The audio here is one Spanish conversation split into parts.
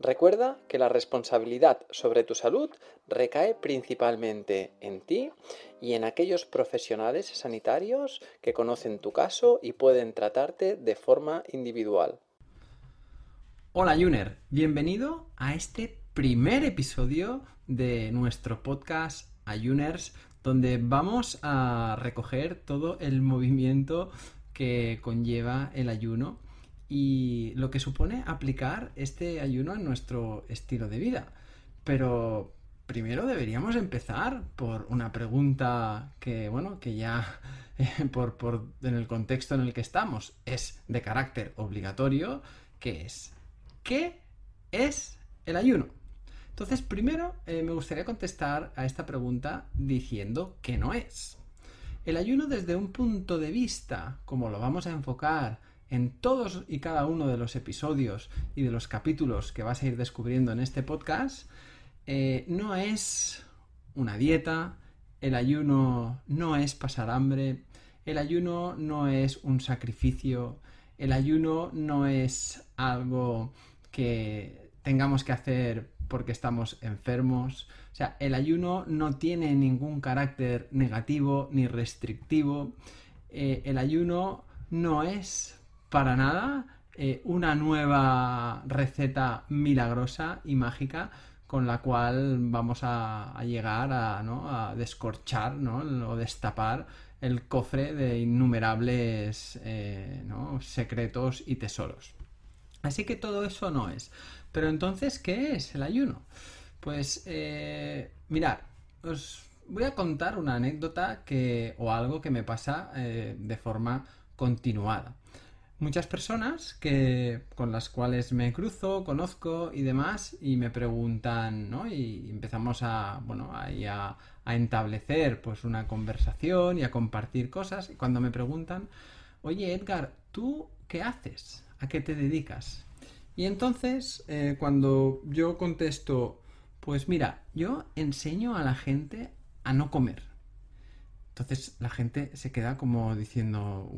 Recuerda que la responsabilidad sobre tu salud recae principalmente en ti y en aquellos profesionales sanitarios que conocen tu caso y pueden tratarte de forma individual. Hola Juner, bienvenido a este primer episodio de nuestro podcast Ayuners, donde vamos a recoger todo el movimiento que conlleva el ayuno y lo que supone aplicar este ayuno en nuestro estilo de vida. Pero primero deberíamos empezar por una pregunta que, bueno, que ya por, por, en el contexto en el que estamos es de carácter obligatorio, que es ¿qué es el ayuno? Entonces, primero eh, me gustaría contestar a esta pregunta diciendo que no es. El ayuno desde un punto de vista, como lo vamos a enfocar en todos y cada uno de los episodios y de los capítulos que vas a ir descubriendo en este podcast, eh, no es una dieta, el ayuno no es pasar hambre, el ayuno no es un sacrificio, el ayuno no es algo que tengamos que hacer porque estamos enfermos. O sea, el ayuno no tiene ningún carácter negativo ni restrictivo. Eh, el ayuno no es para nada eh, una nueva receta milagrosa y mágica con la cual vamos a, llegar a, descorchar o destapar el cofre de innumerables eh, secretos y tesoros. Así que todo eso no es. Pero entonces, ¿qué es el ayuno? Pues, eh, mirad, os voy a contar una anécdota que, o algo que me pasa de forma continuada muchas personas que, con las cuales me cruzo, conozco y demás, y me preguntan, ¿no? Y empezamos a, bueno, a, a, establecer pues una conversación y a compartir cosas. Y cuando me preguntan, oye Edgar, ¿tú qué haces? ¿A qué te dedicas? Y entonces, eh, cuando yo contesto, pues mira, yo enseño a la gente a no comer. Entonces la gente se queda como diciendo,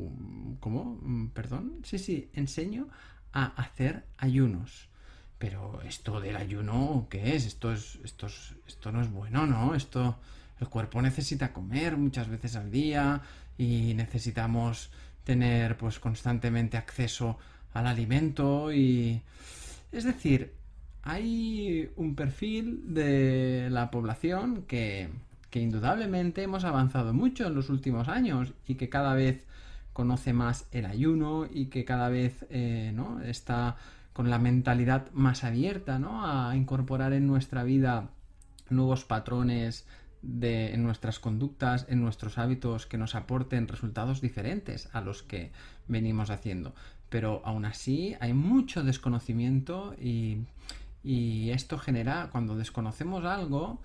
¿cómo? Mm, ¿Perdón? Sí, sí, enseño a hacer ayunos. Pero esto del ayuno, ¿qué es? Esto, es, esto, esto no es bueno, ¿no? Esto, el cuerpo necesita comer muchas veces al día y necesitamos tener pues constantemente acceso al alimento y... Es decir, hay un perfil de la población que que indudablemente hemos avanzado mucho en los últimos años y que cada vez conoce más el ayuno y que cada vez eh, ¿no? está con la mentalidad más abierta ¿no? a incorporar en nuestra vida nuevos patrones de, en nuestras conductas, en nuestros hábitos que nos aporten resultados diferentes a los que venimos haciendo. Pero aún así hay mucho desconocimiento y, y esto genera, cuando desconocemos algo,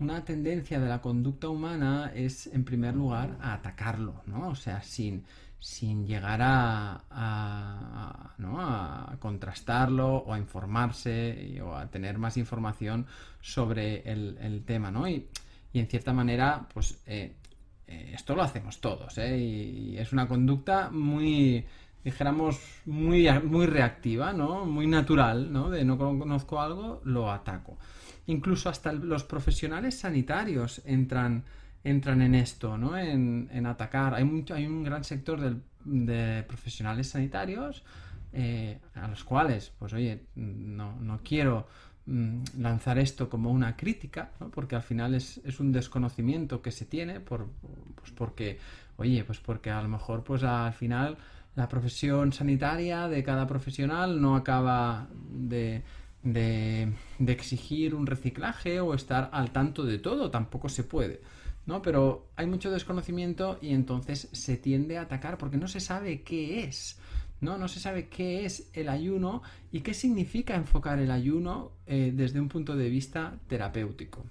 una tendencia de la conducta humana es, en primer lugar, a atacarlo, ¿no? O sea, sin, sin llegar a, a, ¿no? a, contrastarlo o a informarse o a tener más información sobre el, tema, ¿no? Y, en cierta manera, pues eh, eh, esto lo hacemos todos, ¿eh? Y, es una conducta muy dijéramos muy, muy reactiva, ¿no? Muy natural, ¿no? De no conozco algo, lo ataco incluso hasta los profesionales sanitarios entran, entran en esto, ¿no? En, atacar. Hay, mucho, hay un gran sector de profesionales sanitarios eh, a los cuales, pues oye, no, no quiero mm, lanzar esto como una crítica, porque al final es, es, un desconocimiento que se tiene, por, pues porque, oye, pues porque a lo mejor, pues al final la profesión sanitaria de cada profesional no acaba de, de, exigir un reciclaje o estar al tanto de todo, tampoco se puede. ¿no? Pero hay mucho desconocimiento y entonces se tiende a atacar porque no se sabe qué es. ¿no? No se sabe qué es el ayuno y qué significa enfocar el ayuno eh, desde un punto de vista terapéutico.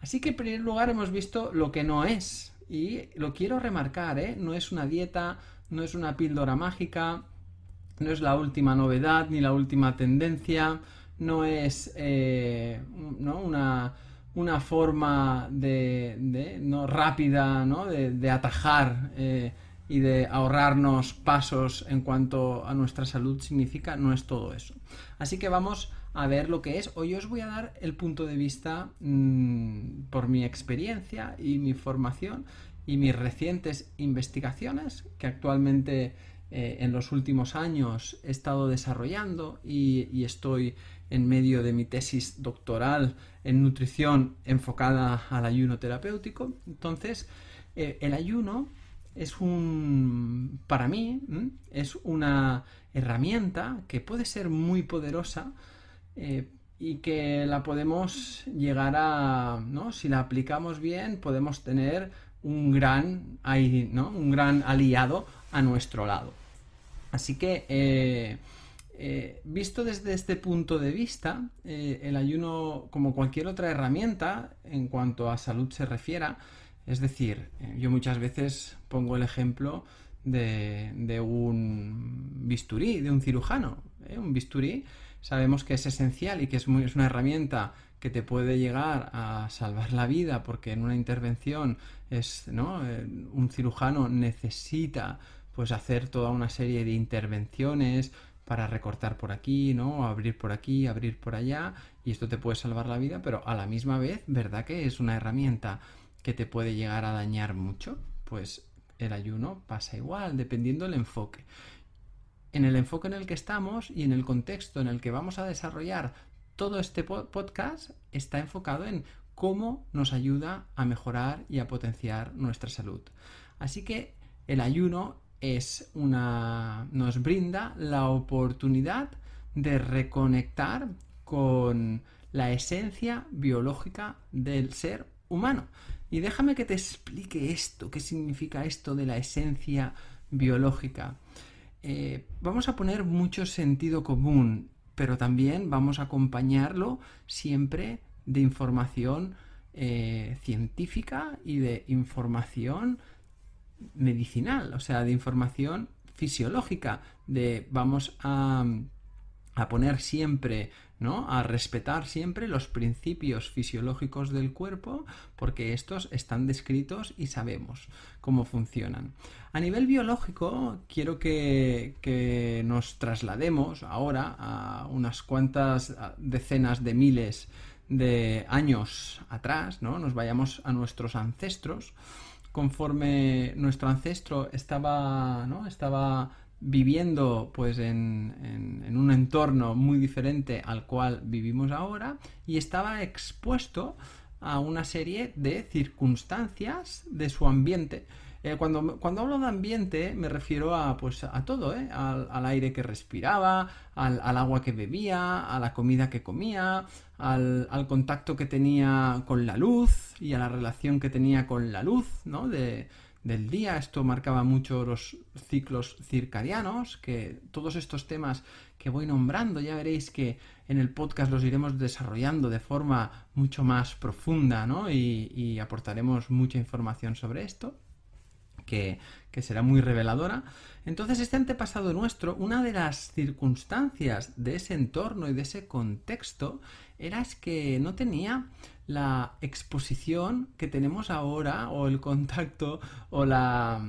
Así que en primer lugar hemos visto lo que no es. Y lo quiero remarcar, ¿eh? No es una dieta, no es una píldora mágica, no es la última novedad ni la última tendencia, no es eh, ¿no? una una forma de, ¿no? rápida ¿no? de, atajar eh, y de ahorrarnos pasos en cuanto a nuestra salud significa, no es todo eso. Así que vamos a ver lo que es. Hoy os voy a dar el punto de vista mm, por mi experiencia y mi formación y mis recientes investigaciones que actualmente eh, en los últimos años he estado desarrollando y estoy en medio de mi tesis doctoral en nutrición enfocada al ayuno terapéutico. Entonces, eh, el ayuno es un, para mí, es una herramienta que puede ser muy poderosa eh, y que la podemos llegar a, ¿no? Si la aplicamos bien, podemos tener un gran, ¿no? un gran aliado a nuestro lado. Así que eh, eh, visto desde este punto de vista, eh, el ayuno, como cualquier otra herramienta en cuanto a salud se refiera, es decir, yo muchas veces pongo el ejemplo de, un bisturí, de un cirujano. Un bisturí sabemos que es esencial y que es, es una herramienta que te puede llegar a salvar la vida porque en una intervención es, ¿no? un cirujano necesita pues hacer toda una serie de intervenciones para recortar por aquí, ¿no? Abrir por aquí, abrir por allá, y esto te puede salvar la vida, pero a la misma vez, ¿verdad que es una herramienta que te puede llegar a dañar mucho? Pues el ayuno pasa igual, dependiendo del enfoque. En el enfoque en el que estamos y en el contexto en el que vamos a desarrollar todo este podcast está enfocado en cómo nos ayuda a mejorar y a potenciar nuestra salud. Así que el ayuno es una nos brinda la oportunidad de reconectar con la esencia biológica del ser humano. Y déjame que te explique esto, qué significa esto de la esencia biológica. Eh, vamos a poner mucho sentido común, pero también vamos a acompañarlo siempre de información eh, científica y de información medicinal, o sea, de información fisiológica, de vamos a, a poner siempre, ¿no? A respetar siempre los principios fisiológicos del cuerpo, porque estos están descritos y sabemos cómo funcionan. A nivel biológico, quiero que, que nos traslademos ahora a unas cuantas decenas de miles de años atrás, ¿no? Nos vayamos a nuestros ancestros conforme nuestro ancestro estaba, ¿no? estaba viviendo pues en, en, un entorno muy diferente al cual vivimos ahora y estaba expuesto a una serie de circunstancias de su ambiente eh, cuando, cuando, hablo de ambiente me refiero a, pues, a todo, ¿eh? al, aire que respiraba, al, agua que bebía, a la comida que comía, al, contacto que tenía con la luz y a la relación que tenía con la luz ¿no? de, del día. Esto marcaba mucho los ciclos circadianos, que todos estos temas que voy nombrando ya veréis que en el podcast los iremos desarrollando de forma mucho más profunda ¿no? y aportaremos mucha información sobre esto que, será muy reveladora. Entonces, este antepasado nuestro, una de las circunstancias de ese entorno y de ese contexto era que no tenía la exposición que tenemos ahora o el contacto o la,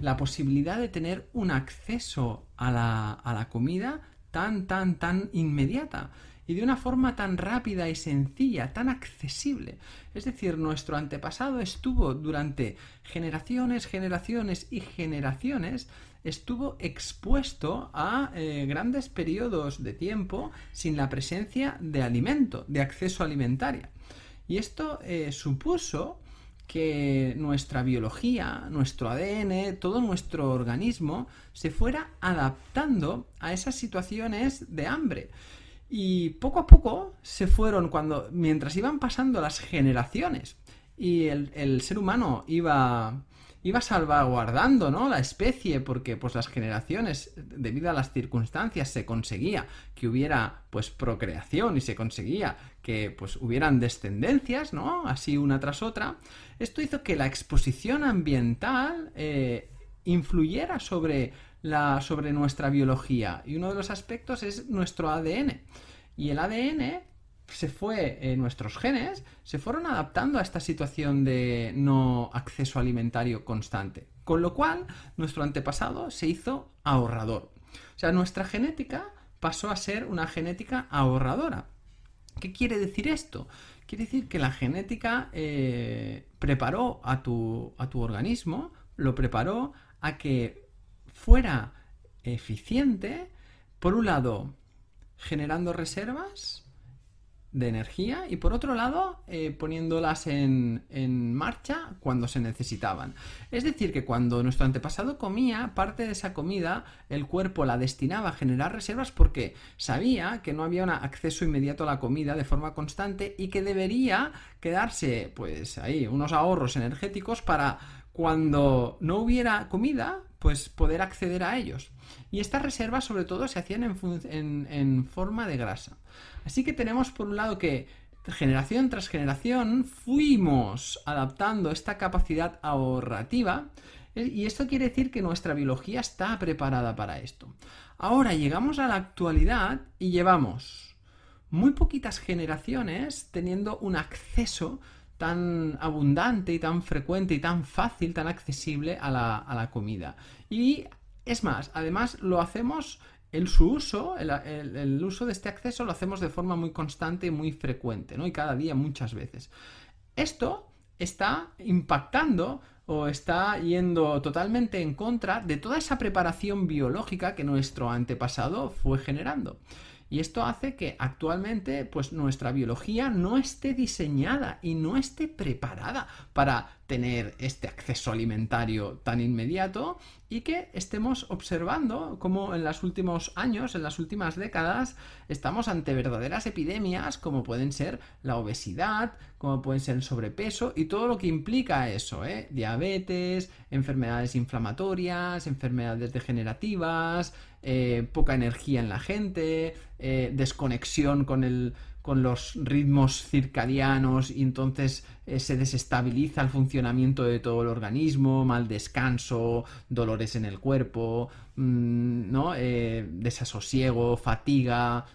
la posibilidad de tener un acceso a la, a la comida tan, tan, tan inmediata y de una forma tan rápida y sencilla, tan accesible. Es decir, nuestro antepasado estuvo durante generaciones, generaciones y generaciones estuvo expuesto a eh, grandes periodos de tiempo sin la presencia de alimento, de acceso alimentario. Y esto eh, supuso que nuestra biología, nuestro ADN, todo nuestro organismo se fuera adaptando a esas situaciones de hambre. Y poco a poco se fueron, cuando, mientras iban pasando las generaciones y el, ser humano iba, iba salvaguardando ¿no? la especie porque pues las generaciones debido a las circunstancias se conseguía que hubiera pues procreación y se conseguía que pues hubieran descendencias no así una tras otra esto hizo que la exposición ambiental eh, influyera sobre sobre nuestra biología y uno de los aspectos es nuestro ADN y el ADN se fue, eh, nuestros genes se fueron adaptando a esta situación de no acceso alimentario constante. Con lo cual, nuestro antepasado se hizo ahorrador. O sea, nuestra genética pasó a ser una genética ahorradora. ¿Qué quiere decir esto? Quiere decir que la genética eh, preparó a tu, a tu organismo, lo preparó a que fuera eficiente, por un lado, generando reservas, de energía y por otro lado eh, poniéndolas en, en, marcha cuando se necesitaban. Es decir, que cuando nuestro antepasado comía, parte de esa comida el cuerpo la destinaba a generar reservas porque sabía que no había un acceso inmediato a la comida de forma constante y que debería quedarse pues ahí unos ahorros energéticos para cuando no hubiera comida pues poder acceder a ellos. Y estas reservas sobre todo se hacían en, en forma de grasa. Así que tenemos por un lado que generación tras generación fuimos adaptando esta capacidad ahorrativa eh, y esto quiere decir que nuestra biología está preparada para esto. Ahora llegamos a la actualidad y llevamos muy poquitas generaciones teniendo un acceso tan abundante y tan frecuente y tan fácil, tan accesible a la, a la comida. Y es más, además lo hacemos el, su uso, el, uso de este acceso lo hacemos de forma muy constante y muy frecuente, ¿no? Y cada día muchas veces. Esto está impactando o está yendo totalmente en contra de toda esa preparación biológica que nuestro antepasado fue generando. Y esto hace que actualmente pues nuestra biología no esté diseñada y no esté preparada para tener este acceso alimentario tan inmediato y que estemos observando cómo en los últimos años, en las últimas décadas, estamos ante verdaderas epidemias como pueden ser la obesidad, como pueden ser el sobrepeso y todo lo que implica eso, ¿eh? diabetes, enfermedades inflamatorias, enfermedades degenerativas, eh, poca energía en la gente, eh, desconexión con el con los ritmos circadianos y entonces eh, se desestabiliza el funcionamiento de todo el organismo, mal descanso, dolores en el cuerpo, mm, ¿no? Eh, desasosiego, fatiga,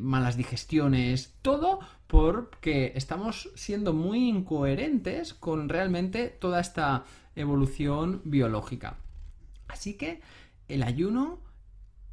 malas digestiones, todo porque estamos siendo muy incoherentes con realmente toda esta evolución biológica. Así que el ayuno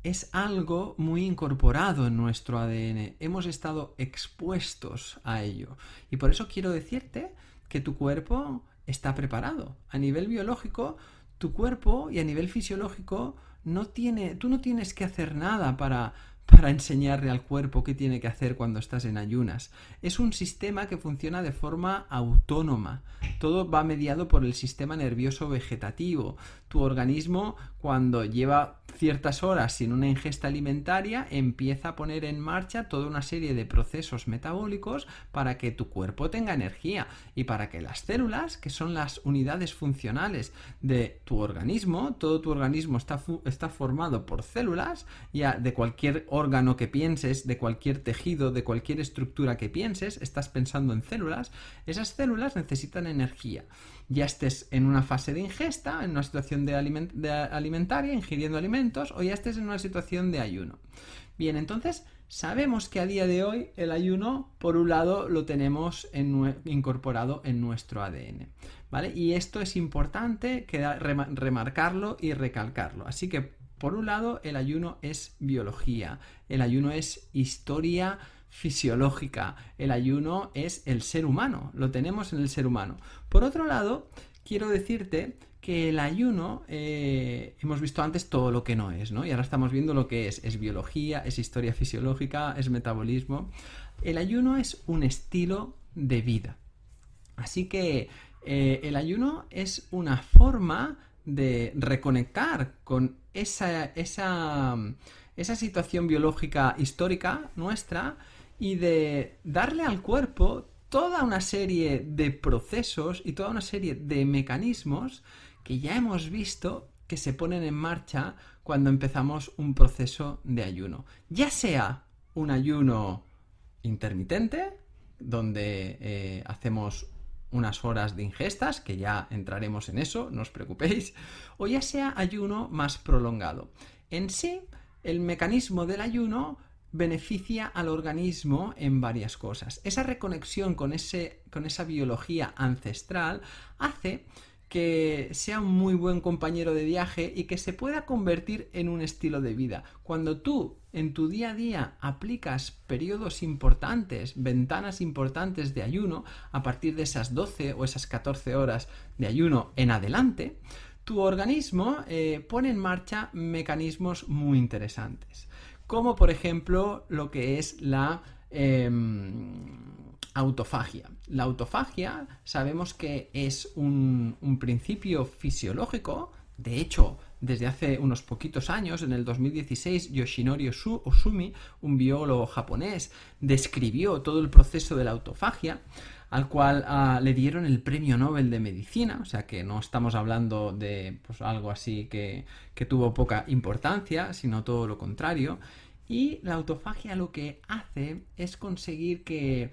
es algo muy incorporado en nuestro ADN. Hemos estado expuestos a ello. Y por eso quiero decirte que tu cuerpo está preparado. A nivel biológico, tu cuerpo y a nivel fisiológico no tiene, tú no tienes que hacer nada para para enseñarle al cuerpo qué tiene que hacer cuando estás en ayunas. Es un sistema que funciona de forma autónoma. Todo va mediado por el sistema nervioso vegetativo. Tu organismo, cuando lleva ciertas horas sin una ingesta alimentaria, empieza a poner en marcha toda una serie de procesos metabólicos para que tu cuerpo tenga energía y para que las células, que son las unidades funcionales de tu organismo, todo tu organismo está, está formado por células, ya de cualquier que pienses, de cualquier tejido, de cualquier estructura que pienses, estás pensando en células, esas células necesitan energía ya estés en una fase de ingesta, en una situación de, alimentaria, ingiriendo alimentos, o ya estés en una situación de ayuno. Bien, entonces sabemos que a día de hoy el ayuno, por un lado, lo tenemos incorporado en nuestro ADN. ¿Vale? Y esto es importante remarcarlo y recalcarlo. Así que, por un lado, el ayuno es biología, el ayuno es historia fisiológica. El ayuno es el ser humano, lo tenemos en el ser humano. Por otro lado, quiero decirte que el ayuno, eh, hemos visto antes todo lo que no es, ¿no? Y ahora estamos viendo lo que es. Es biología, es historia fisiológica, es metabolismo. El ayuno es un estilo de vida. Así que eh, el ayuno es una forma de reconectar con esa, esa, esa situación biológica histórica nuestra y de darle al cuerpo toda una serie de procesos y toda una serie de mecanismos que ya hemos visto que se ponen en marcha cuando empezamos un proceso de ayuno. Ya sea un ayuno intermitente, donde eh, hacemos unas horas de ingestas, que ya entraremos en eso, no os preocupéis, o ya sea ayuno más prolongado. En sí, el mecanismo del ayuno beneficia al organismo en varias cosas. Esa reconexión con, ese, con esa biología ancestral hace que sea un muy buen compañero de viaje y que se pueda convertir en un estilo de vida. Cuando tú en tu día a día aplicas periodos importantes, ventanas importantes de ayuno, a partir de esas 12 o esas 14 horas de ayuno en adelante, tu organismo eh, pone en marcha mecanismos muy interesantes, como por ejemplo lo que es la... Em, autofagia. La autofagia sabemos que es un, principio fisiológico, de hecho, desde hace unos poquitos años, en el 2016, Yoshinori Osumi, un biólogo japonés, describió todo el proceso de la autofagia, al cual ah, le dieron el premio Nobel de Medicina, o sea que no estamos hablando de pues, algo así que, que tuvo poca importancia, sino todo lo contrario. Y la autofagia lo que hace es conseguir que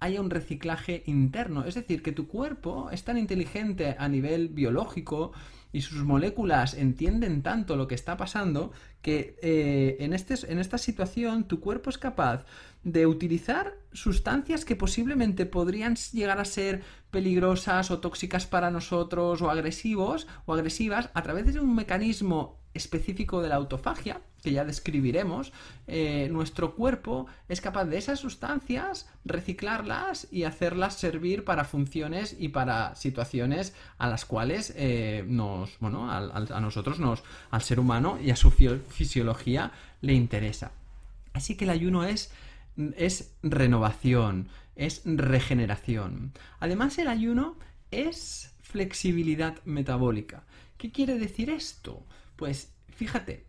haya un reciclaje interno. Es decir, que tu cuerpo es tan inteligente a nivel biológico y sus moléculas entienden tanto lo que está pasando que eh, en, este, en esta situación tu cuerpo es capaz de utilizar sustancias que posiblemente podrían llegar a ser peligrosas o tóxicas para nosotros o agresivos o agresivas a través de un mecanismo específico de la autofagia, que ya describiremos, eh, nuestro cuerpo es capaz de esas sustancias reciclarlas y hacerlas servir para funciones y para situaciones a las cuales eh, nos, bueno, a, nosotros nos, al ser humano y a su fisiología le interesa. Así que el ayuno es, es renovación, es regeneración. Además el ayuno es flexibilidad metabólica. ¿Qué quiere decir esto? Pues fíjate,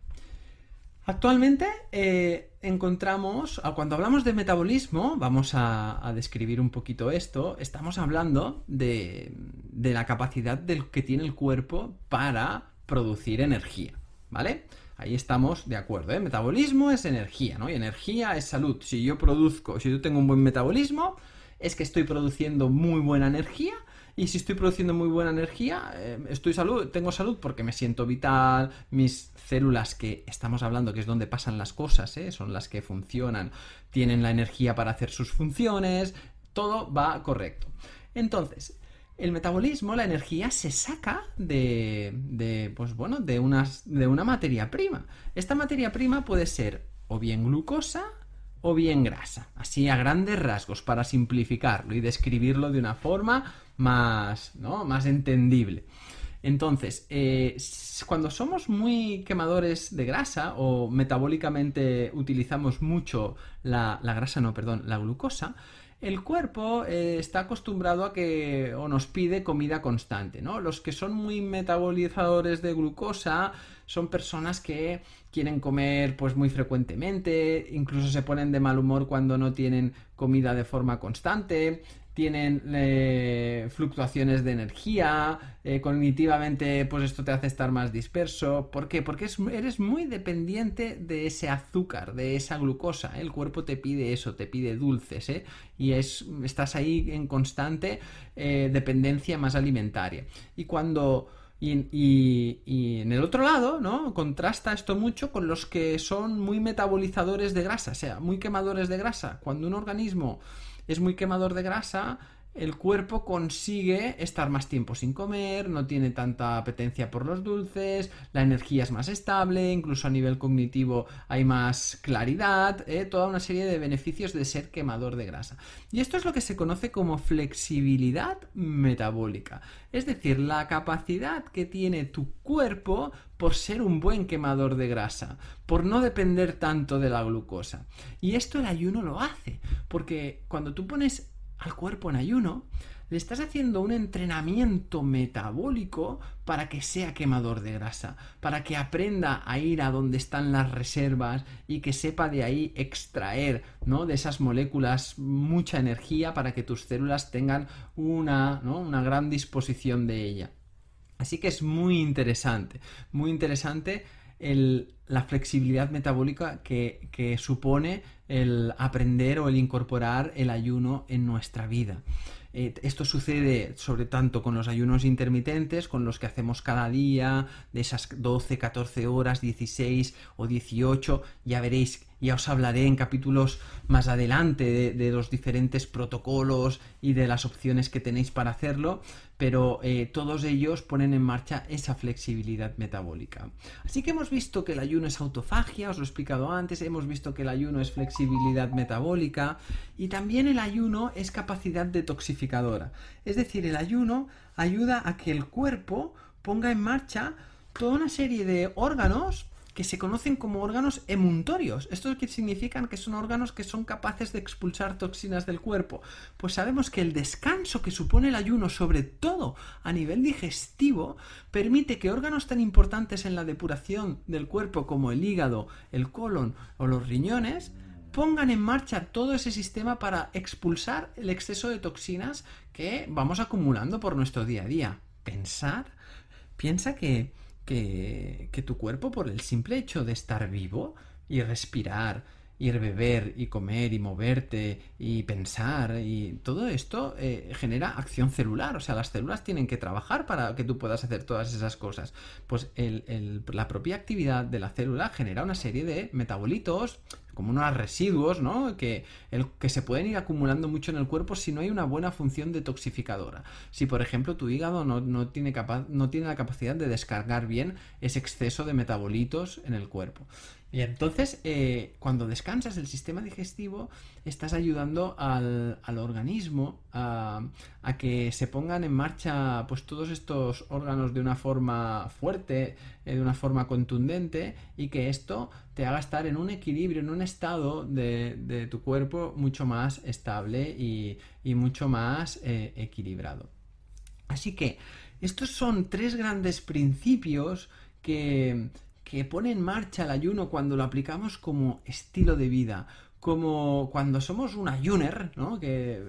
actualmente eh, encontramos, cuando hablamos de metabolismo, vamos a, describir un poquito esto, estamos hablando de, la capacidad del que tiene el cuerpo para producir energía, ¿vale? Ahí estamos de acuerdo, ¿eh? Metabolismo es energía, ¿no? Y energía es salud. Si yo produzco, si yo tengo un buen metabolismo, es que estoy produciendo muy buena energía y si estoy produciendo muy buena energía, eh, estoy salud, tengo salud porque me siento vital, mis células que estamos hablando que es donde pasan las cosas, ¿eh? son las que funcionan, tienen la energía para hacer sus funciones, todo va correcto. Entonces, el metabolismo, la energía, se saca de, de, pues bueno, de, unas, de una materia prima. Esta materia prima puede ser o bien glucosa o bien grasa. Así a grandes rasgos, para simplificarlo y describirlo de una forma más, ¿no? más entendible. Entonces, eh, cuando somos muy quemadores de grasa o metabólicamente utilizamos mucho la, la grasa, no, perdón, la glucosa, el cuerpo eh, está acostumbrado a que o nos pide comida constante, ¿no? Los que son muy metabolizadores de glucosa son personas que quieren comer pues muy frecuentemente, incluso se ponen de mal humor cuando no tienen comida de forma constante, tienen eh, fluctuaciones de energía, eh, cognitivamente pues esto te hace estar más disperso. ¿Por qué? Porque eres muy dependiente de ese azúcar, de esa glucosa. ¿eh? El cuerpo te pide eso, te pide dulces, y es, estás ahí en constante dependencia más alimentaria. Y cuando... Y, y, en el otro lado, ¿no? Contrasta esto mucho con los que son muy metabolizadores de grasa, o sea, muy quemadores de grasa. Cuando un organismo es muy quemador de grasa, el cuerpo consigue estar más tiempo sin comer, no tiene tanta apetencia por los dulces, la energía es más estable, incluso a nivel cognitivo hay más claridad, ¿eh? toda una serie de beneficios de ser quemador de grasa. Y esto es lo que se conoce como flexibilidad metabólica, es decir, la capacidad que tiene tu cuerpo por ser un buen quemador de grasa, por no depender tanto de la glucosa. Y esto el ayuno lo hace, porque cuando tú pones al cuerpo en ayuno, le estás haciendo un entrenamiento metabólico para que sea quemador de grasa, para que aprenda a ir a donde están las reservas y que sepa de ahí extraer, ¿no? De esas moléculas mucha energía para que tus células tengan una, una gran disposición de ella. Así que es muy interesante, muy interesante la flexibilidad metabólica que, supone el aprender o el incorporar el ayuno en nuestra vida. Eh, esto sucede sobre tanto con los ayunos intermitentes, con los que hacemos cada día, de esas 12, 14 horas, 16 o 18, ya veréis ya os hablaré en capítulos más adelante de, los diferentes protocolos y de las opciones que tenéis para hacerlo, pero eh, todos ellos ponen en marcha esa flexibilidad metabólica. Así que hemos visto que el ayuno es autofagia, os lo he explicado antes, hemos visto que el ayuno es flexibilidad metabólica y también el ayuno es capacidad detoxificadora. Es decir, el ayuno ayuda a que el cuerpo ponga en marcha toda una serie de órganos que se conocen como órganos emuntorios. ¿Esto que significan que son órganos que son capaces de expulsar toxinas del cuerpo? Pues sabemos que el descanso que supone el ayuno, sobre todo a nivel digestivo, permite que órganos tan importantes en la depuración del cuerpo como el hígado, el colon o los riñones, pongan en marcha todo ese sistema para expulsar el exceso de toxinas que vamos acumulando por nuestro día a día. Pensar, piensa que que, tu cuerpo, por el simple hecho de estar vivo y respirar, ir beber y comer y moverte y pensar y todo esto eh, genera acción celular. O sea, las células tienen que trabajar para que tú puedas hacer todas esas cosas. Pues la propia actividad de la célula genera una serie de metabolitos como unos residuos, ¿no? Que, el, que se pueden ir acumulando mucho en el cuerpo si no hay una buena función detoxificadora. Si, por ejemplo, tu hígado no, tiene, capaz, no tiene la capacidad de descargar bien ese exceso de metabolitos en el cuerpo. Y entonces, eh, cuando descansas el sistema digestivo, estás ayudando al, organismo a, que se pongan en marcha pues todos estos órganos de una forma fuerte, eh, de una forma contundente, y que esto te haga estar en un equilibrio, en un estado de, tu cuerpo mucho más estable y, mucho más eh, equilibrado. Así que estos son tres grandes principios que que pone en marcha el ayuno cuando lo aplicamos como estilo de vida, como cuando somos un ayuner, ¿no? Que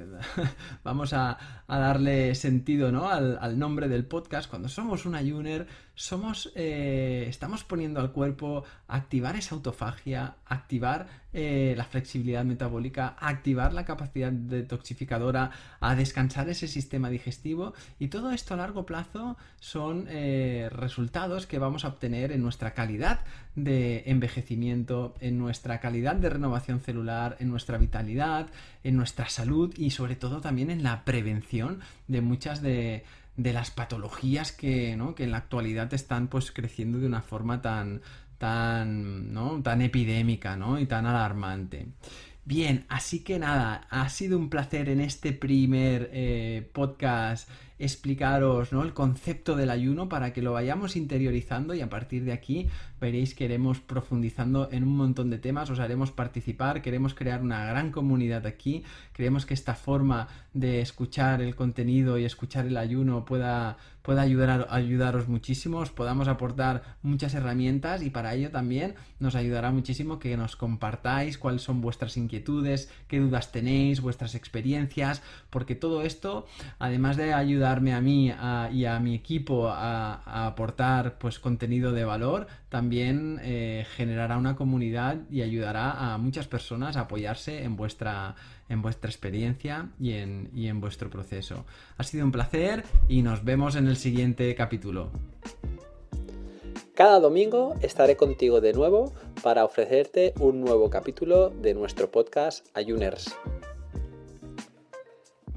vamos a, darle sentido, ¿no? Al, nombre del podcast. Cuando somos un ayuner, somos, eh, estamos poniendo al cuerpo activar esa autofagia, activar eh, la flexibilidad metabólica, activar la capacidad detoxificadora, a descansar ese sistema digestivo. Y todo esto a largo plazo son eh, resultados que vamos a obtener en nuestra calidad de envejecimiento, en nuestra calidad de renovación celular, en nuestra vitalidad, en nuestra salud y sobre todo también en la prevención de muchas de, las patologías que, que en la actualidad están pues creciendo de una forma tan, tan, ¿no? tan epidémica ¿no? y tan alarmante. Bien, así que nada, ha sido un placer en este primer eh, podcast explicaros ¿no? el concepto del ayuno para que lo vayamos interiorizando y a partir de aquí veréis que iremos profundizando en un montón de temas, os haremos participar, queremos crear una gran comunidad aquí, creemos que esta forma de escuchar el contenido y escuchar el ayuno pueda, pueda ayudar ayudaros muchísimo, os podamos aportar muchas herramientas y para ello también nos ayudará muchísimo que nos compartáis cuáles son vuestras inquietudes, qué dudas tenéis, vuestras experiencias, porque todo esto, además de a mí y a mi equipo a, aportar pues contenido de valor, también también eh, generará una comunidad y ayudará a muchas personas a apoyarse en vuestra, en vuestra experiencia y en, y en vuestro proceso. Ha sido un placer y nos vemos en el siguiente capítulo. Cada domingo estaré contigo de nuevo para ofrecerte un nuevo capítulo de nuestro podcast Ayuners.